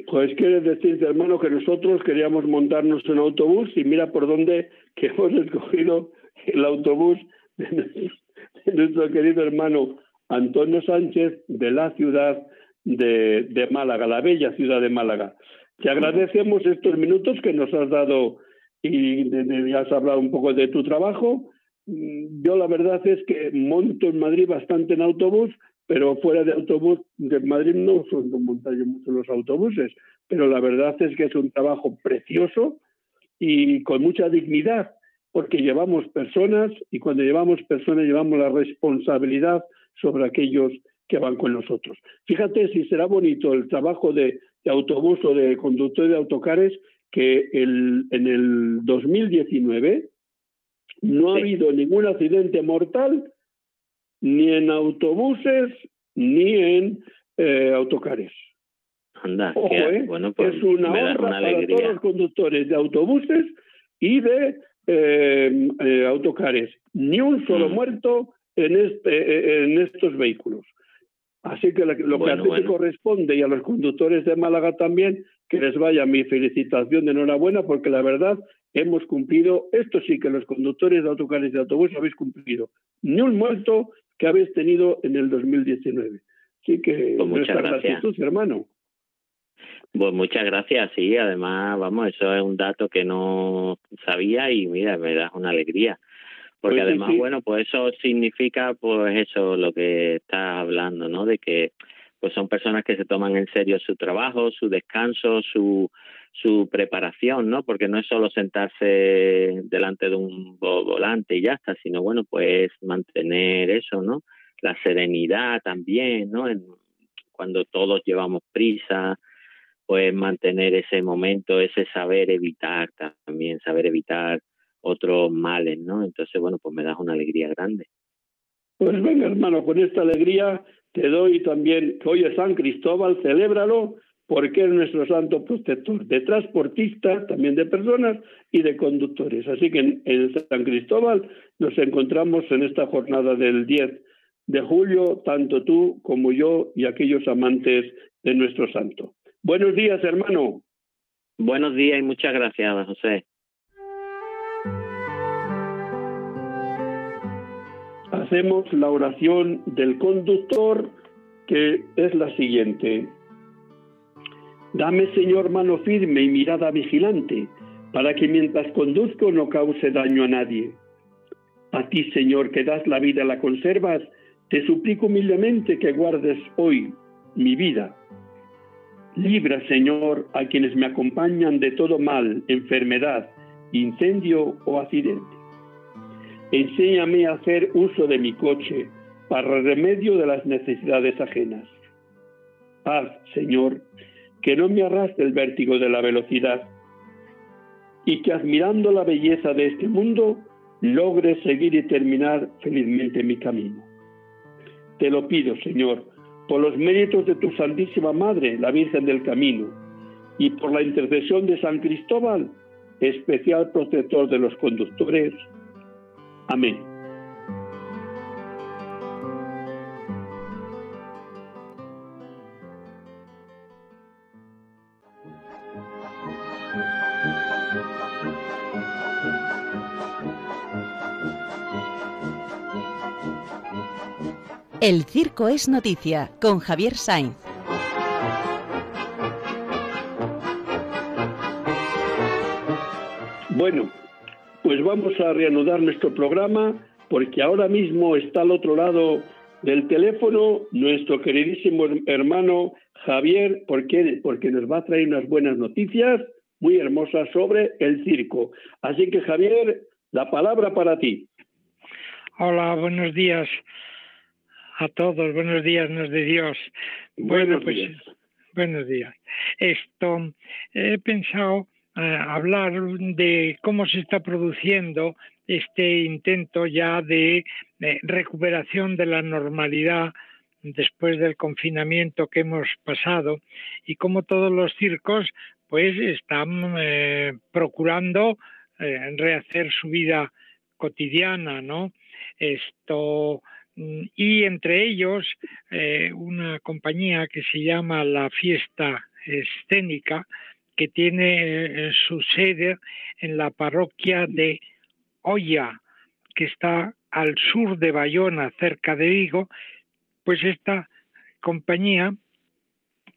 Pues quiere decirte, hermano, que nosotros queríamos montarnos en autobús y mira por dónde que hemos escogido el autobús de nuestro querido hermano Antonio Sánchez de la ciudad de, Málaga, la bella ciudad de Málaga. Te agradecemos estos minutos que nos has dado y has hablado un poco de tu trabajo. Mm, yo la verdad es que monto en Madrid bastante en autobús, pero fuera de autobús, de Madrid no suelo montar yo mucho los autobuses, pero la verdad es que es un trabajo precioso y con mucha dignidad, porque llevamos personas y cuando llevamos personas llevamos la responsabilidad sobre aquellos que van con nosotros. Fíjate si será bonito el trabajo de, autobús o de conductor de autocares que el, en el 2019 no ha habido ningún accidente mortal ni en autobuses ni en eh, autocares. Anda, ¿eh? bueno, pues es una honra para todos los conductores de autobuses y de eh, autocares. Ni un solo mm. muerto en, este, en estos vehículos. Así que lo que a ti te corresponde y a los conductores de Málaga también, que les vaya mi felicitación de enhorabuena, porque la verdad hemos cumplido, esto sí que los conductores de autocares y de autobús habéis cumplido. Ni un muerto que habéis tenido en el 2019. Así que pues muchas gracias, hermano. Pues muchas gracias, sí, además, vamos, eso es un dato que no sabía y mira, me da una alegría. Porque pues además, bueno, pues eso significa, pues eso, lo que estás hablando, ¿no? De que pues son personas que se toman en serio su trabajo, su descanso, su su preparación, ¿no? Porque no es solo sentarse delante de un volante y ya está, sino bueno, pues mantener eso, ¿no? La serenidad también, ¿no? En, cuando todos llevamos prisa, pues mantener ese momento, ese saber evitar también, saber evitar otros males, ¿no? Entonces, bueno, pues me das una alegría grande. Pues venga, hermano, con esta alegría te doy también, hoy es San Cristóbal, celébralo porque es nuestro santo protector de transportistas, también de personas y de conductores. Así que en, San Cristóbal nos encontramos en esta jornada del 10 de julio, tanto tú como yo y aquellos amantes de nuestro santo. Buenos días, hermano. Buenos días y muchas gracias, José. Hacemos la oración del conductor que es la siguiente. Dame, Señor, mano firme y mirada vigilante, para que mientras conduzco no cause daño a nadie. A ti, Señor, que das la vida la conservas, te suplico humildemente que guardes hoy mi vida. Libra, Señor, a quienes me acompañan de todo mal, enfermedad, incendio o accidente. Enséñame a hacer uso de mi coche para remedio de las necesidades ajenas. Haz, Señor, que no me arrastre el vértigo de la velocidad y que admirando la belleza de este mundo logre seguir y terminar felizmente mi camino. Te lo pido, Señor, por los méritos de tu Santísima Madre, la Virgen del Camino, y por la intercesión de San Cristóbal, especial protector de los conductores. Amén. El Circo es Noticia con Javier Sainz. Bueno, pues vamos a reanudar nuestro programa porque ahora mismo está al otro lado del teléfono nuestro queridísimo hermano Javier, porque, porque nos va a traer unas buenas noticias muy hermosas sobre el circo. Así que Javier, la palabra para ti. Hola, buenos días a todos, buenos días, nos de Dios. Buenos pues, días. Buenos días. Esto, he pensado eh, hablar de cómo se está produciendo este intento ya de, recuperación de la normalidad después del confinamiento que hemos pasado y cómo todos los circos pues están eh, procurando eh, rehacer su vida cotidiana, ¿no? Esto y entre ellos eh, una compañía que se llama La Fiesta Escénica que tiene su sede en la parroquia de Oya, que está al sur de Bayona, cerca de Vigo, pues esta compañía,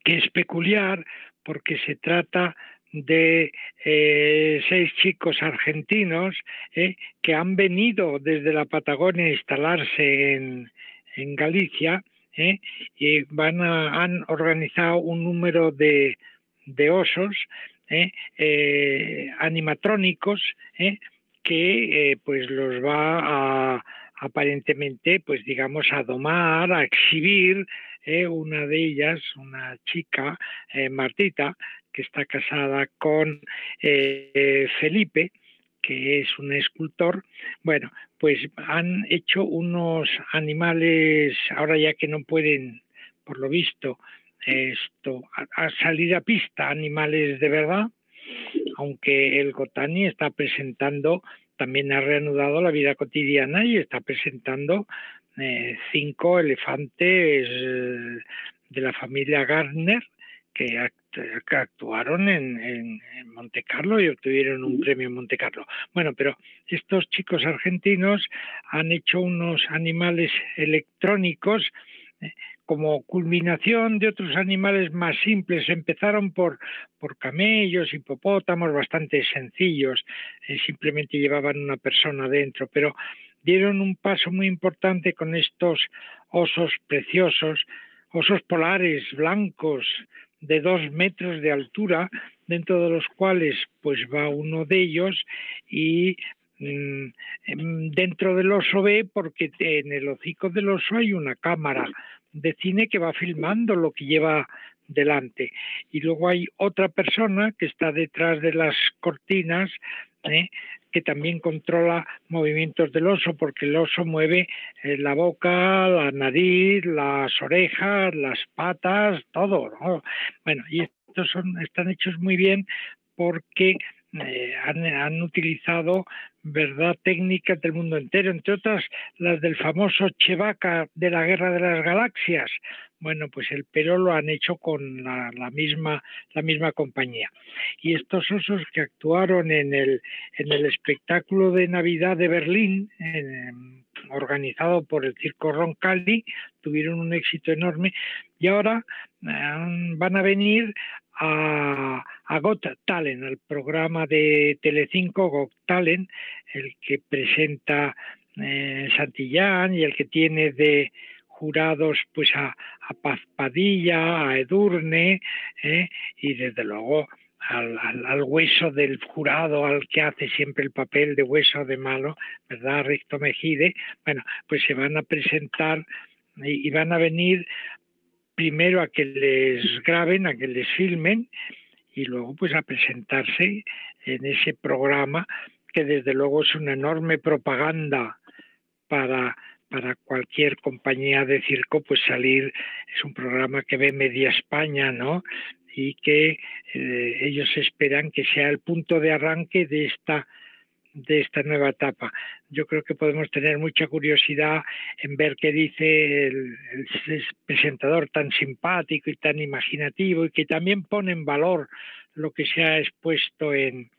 que es peculiar porque se trata de eh, seis chicos argentinos eh, que han venido desde la Patagonia a instalarse en, en Galicia eh, y van han organizado un número de, de osos animatrónicos que pues los va a aparentemente pues digamos a domar, a exhibir una de ellas, una chica, Martita, que está casada con Felipe, que es un escultor, bueno, pues han hecho unos animales, ahora ya que no pueden, por lo visto, esto, salir a pista, animales de verdad, aunque el Gotani está presentando, también ha reanudado la vida cotidiana y está presentando eh, cinco elefantes eh, de la familia Gardner que, actuaron en, en, Monte Carlo y obtuvieron un premio en Monte Carlo. Bueno, pero estos chicos argentinos han hecho unos animales electrónicos eh, como culminación de otros animales más simples. Empezaron por, por camellos, hipopótamos, bastante sencillos, eh, simplemente llevaban una persona dentro, pero dieron un paso muy importante con estos osos preciosos, osos polares blancos de dos metros de altura, dentro de los cuales pues va uno de ellos y mm, em, dentro del oso ve porque en el hocico del oso hay una cámara de cine que va filmando lo que lleva delante. Y luego hay otra persona que está detrás de las cortinas, ¿eh? Que también controla movimientos del oso, porque el oso mueve eh, la boca, la nariz, las orejas, las patas, todo. Bueno, y estos son, están hechos muy bien porque eh, han, utilizado verdad técnicas del mundo entero, entre otras las del famoso Chevaca de la Guerra de las Galaxias. Bueno, pues el Peró lo han hecho con la, misma la misma compañía. Y estos osos que actuaron en el en el espectáculo de Navidad de Berlín, organizado por el Circo Roncalli, tuvieron un éxito enorme y ahora eh, van a venir a, a Got Talent, al programa de Telecinco Got Talent, el que presenta eh, Santillán y el que tiene de jurados pues a, a Paz Padilla, a Edurne eh, y desde luego al, hueso del jurado, al que hace siempre el papel de hueso de malo, ¿verdad? Recto Mejide. Bueno, pues se van a presentar y van a venir primero a que les graben, a que les filmen y luego pues a presentarse en ese programa que desde luego es una enorme propaganda para para cualquier compañía de circo pues salir es un programa que ve media España no y que eh, ellos esperan que sea el punto de arranque de esta de esta nueva etapa. Yo creo que podemos tener mucha curiosidad en ver qué dice el, presentador tan simpático y tan imaginativo y que también pone en valor lo que se ha expuesto en,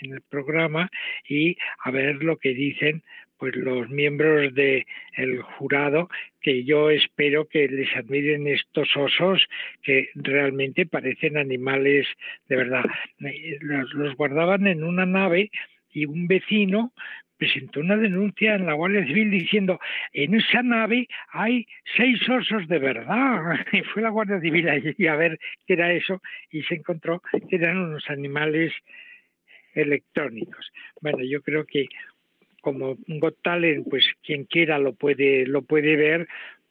en el programa y a ver lo que dicen pues los miembros del el jurado que yo espero que les admiren estos osos que realmente parecen animales de verdad. Los guardaban en una nave y un vecino presentó una denuncia en la Guardia Civil diciendo en esa nave hay seis osos de verdad [laughs] y fue la Guardia Civil allí a ver qué era eso y se encontró que eran unos animales electrónicos. Bueno, yo creo que como Got Talent, pues quien quiera lo puede lo puede ver,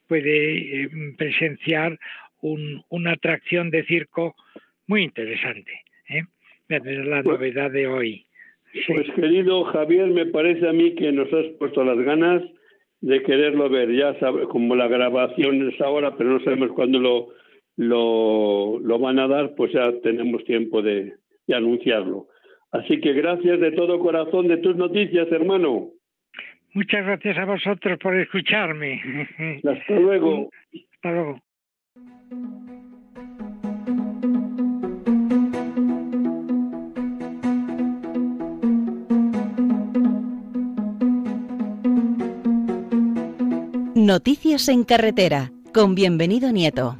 puede eh, presenciar un, una atracción de circo muy interesante. ¿eh? la pues novedad de hoy. Pues querido Javier, me parece a mí que nos has puesto las ganas de quererlo ver. Ya sabe, como la grabación es ahora, pero no sabemos cuándo lo, lo, lo van a dar, pues ya tenemos tiempo de, de anunciarlo. Así que gracias de todo corazón de tus noticias, hermano. Muchas gracias a vosotros por escucharme. [laughs] Hasta luego. Hasta luego. Noticias en carretera, con bienvenido Nieto.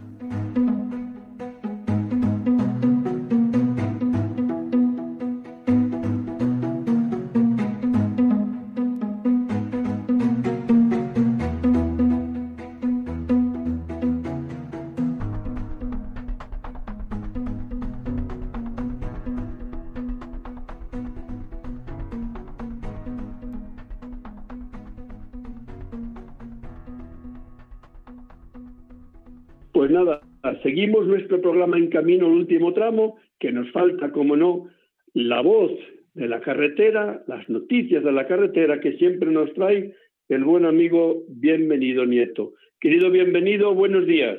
Camino, el último tramo, que nos falta, como no, la voz de la carretera, las noticias de la carretera que siempre nos trae el buen amigo Bienvenido Nieto. Querido Bienvenido, buenos días.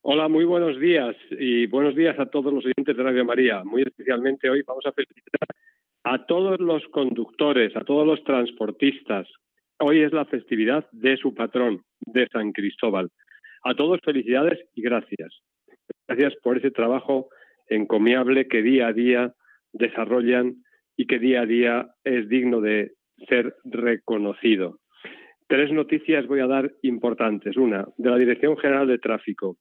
Hola, muy buenos días y buenos días a todos los oyentes de Radio María. Muy especialmente hoy vamos a felicitar a todos los conductores, a todos los transportistas. Hoy es la festividad de su patrón, de San Cristóbal. A todos felicidades y gracias. Gracias por ese trabajo encomiable que día a día desarrollan y que día a día es digno de ser reconocido. Tres noticias voy a dar importantes. Una, de la Dirección General de Tráfico.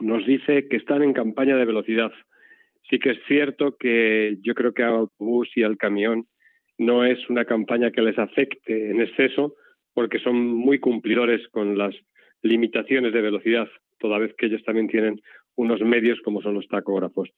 Nos dice que están en campaña de velocidad. Sí que es cierto que yo creo que al autobús y al camión no es una campaña que les afecte en exceso porque son muy cumplidores con las limitaciones de velocidad, toda vez que ellos también tienen unos medios como son los tacógrafos.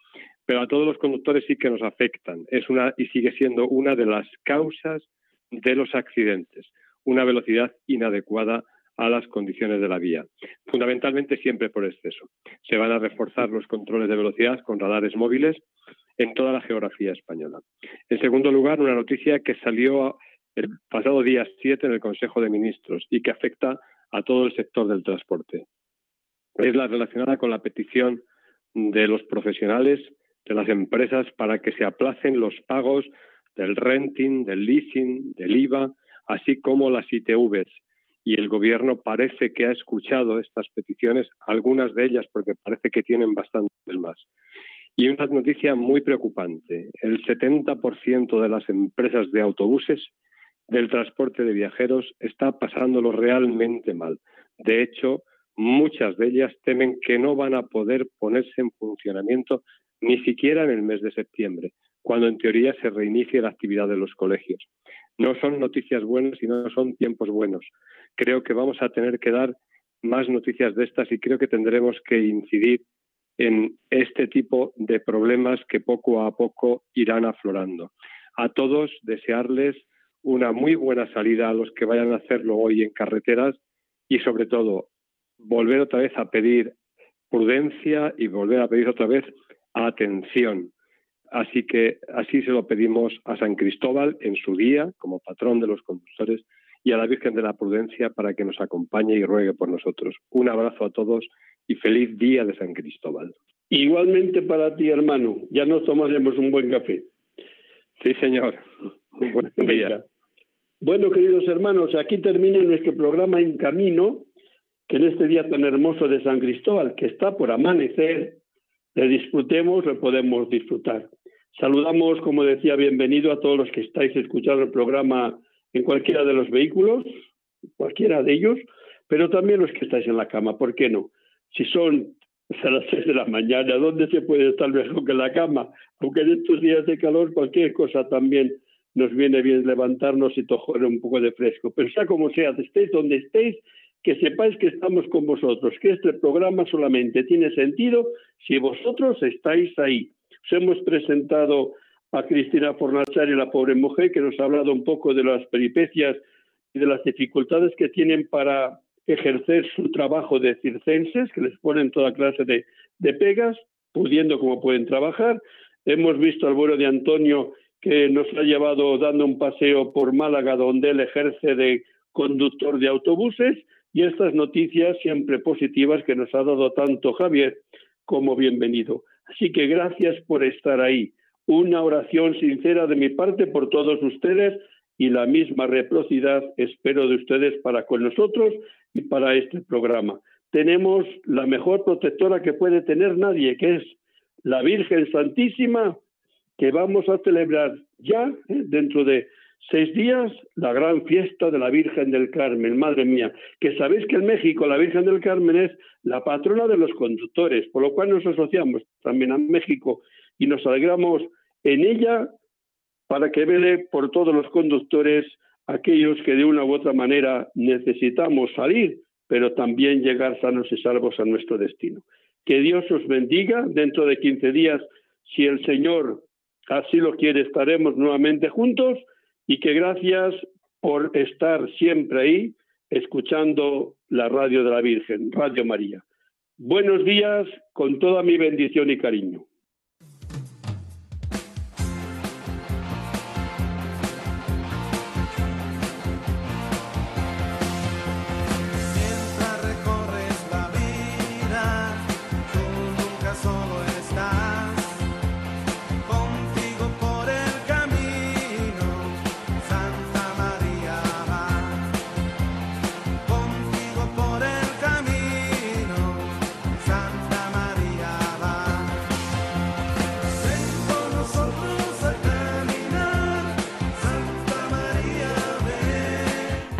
Pero a todos los conductores sí que nos afectan. Es una y sigue siendo una de las causas de los accidentes, una velocidad inadecuada a las condiciones de la vía, fundamentalmente siempre por exceso. Se van a reforzar los controles de velocidad con radares móviles en toda la geografía española. En segundo lugar, una noticia que salió el pasado día 7 en el Consejo de Ministros y que afecta a todo el sector del transporte. Es la relacionada con la petición de los profesionales, de las empresas, para que se aplacen los pagos del renting, del leasing, del IVA, así como las ITVs. Y el Gobierno parece que ha escuchado estas peticiones, algunas de ellas porque parece que tienen bastantes más. Y una noticia muy preocupante. El 70% de las empresas de autobuses del transporte de viajeros está pasándolo realmente mal. De hecho, muchas de ellas temen que no van a poder ponerse en funcionamiento ni siquiera en el mes de septiembre, cuando en teoría se reinicie la actividad de los colegios. No son noticias buenas y no son tiempos buenos. Creo que vamos a tener que dar más noticias de estas y creo que tendremos que incidir en este tipo de problemas que poco a poco irán aflorando. A todos desearles una muy buena salida a los que vayan a hacerlo hoy en carreteras y sobre todo volver otra vez a pedir prudencia y volver a pedir otra vez atención. Así que así se lo pedimos a San Cristóbal en su día como patrón de los conductores y a la Virgen de la Prudencia para que nos acompañe y ruegue por nosotros. Un abrazo a todos y feliz día de San Cristóbal. Igualmente para ti, hermano. Ya nos tomaremos un buen café. Sí, señor. Un buen día. Bueno, queridos hermanos, aquí termina nuestro programa En Camino, que en este día tan hermoso de San Cristóbal, que está por amanecer, le disfrutemos, le podemos disfrutar. Saludamos, como decía, bienvenido a todos los que estáis escuchando el programa en cualquiera de los vehículos, cualquiera de ellos, pero también los que estáis en la cama, ¿por qué no? Si son a las seis de la mañana, ¿dónde se puede estar mejor que en la cama? Aunque en estos días de calor cualquier cosa también nos viene bien levantarnos y tojar un poco de fresco. Pero sea como sea, estéis donde estéis, que sepáis que estamos con vosotros, que este programa solamente tiene sentido si vosotros estáis ahí. Os hemos presentado a Cristina Fornachari, la pobre mujer, que nos ha hablado un poco de las peripecias y de las dificultades que tienen para ejercer su trabajo de circenses, que les ponen toda clase de, de pegas, pudiendo como pueden trabajar. Hemos visto al vuelo de Antonio que nos ha llevado dando un paseo por Málaga, donde él ejerce de conductor de autobuses, y estas noticias siempre positivas que nos ha dado tanto Javier como bienvenido. Así que gracias por estar ahí. Una oración sincera de mi parte por todos ustedes y la misma reciprocidad espero de ustedes para con nosotros y para este programa. Tenemos la mejor protectora que puede tener nadie, que es la Virgen Santísima, que vamos a celebrar ya ¿eh? dentro de seis días la gran fiesta de la Virgen del Carmen. Madre mía, que sabéis que en México la Virgen del Carmen es la patrona de los conductores, por lo cual nos asociamos también a México y nos alegramos en ella para que vele por todos los conductores aquellos que de una u otra manera necesitamos salir, pero también llegar sanos y salvos a nuestro destino. Que Dios os bendiga. Dentro de 15 días, si el Señor así lo quiere, estaremos nuevamente juntos y que gracias por estar siempre ahí escuchando la radio de la Virgen, Radio María. Buenos días con toda mi bendición y cariño.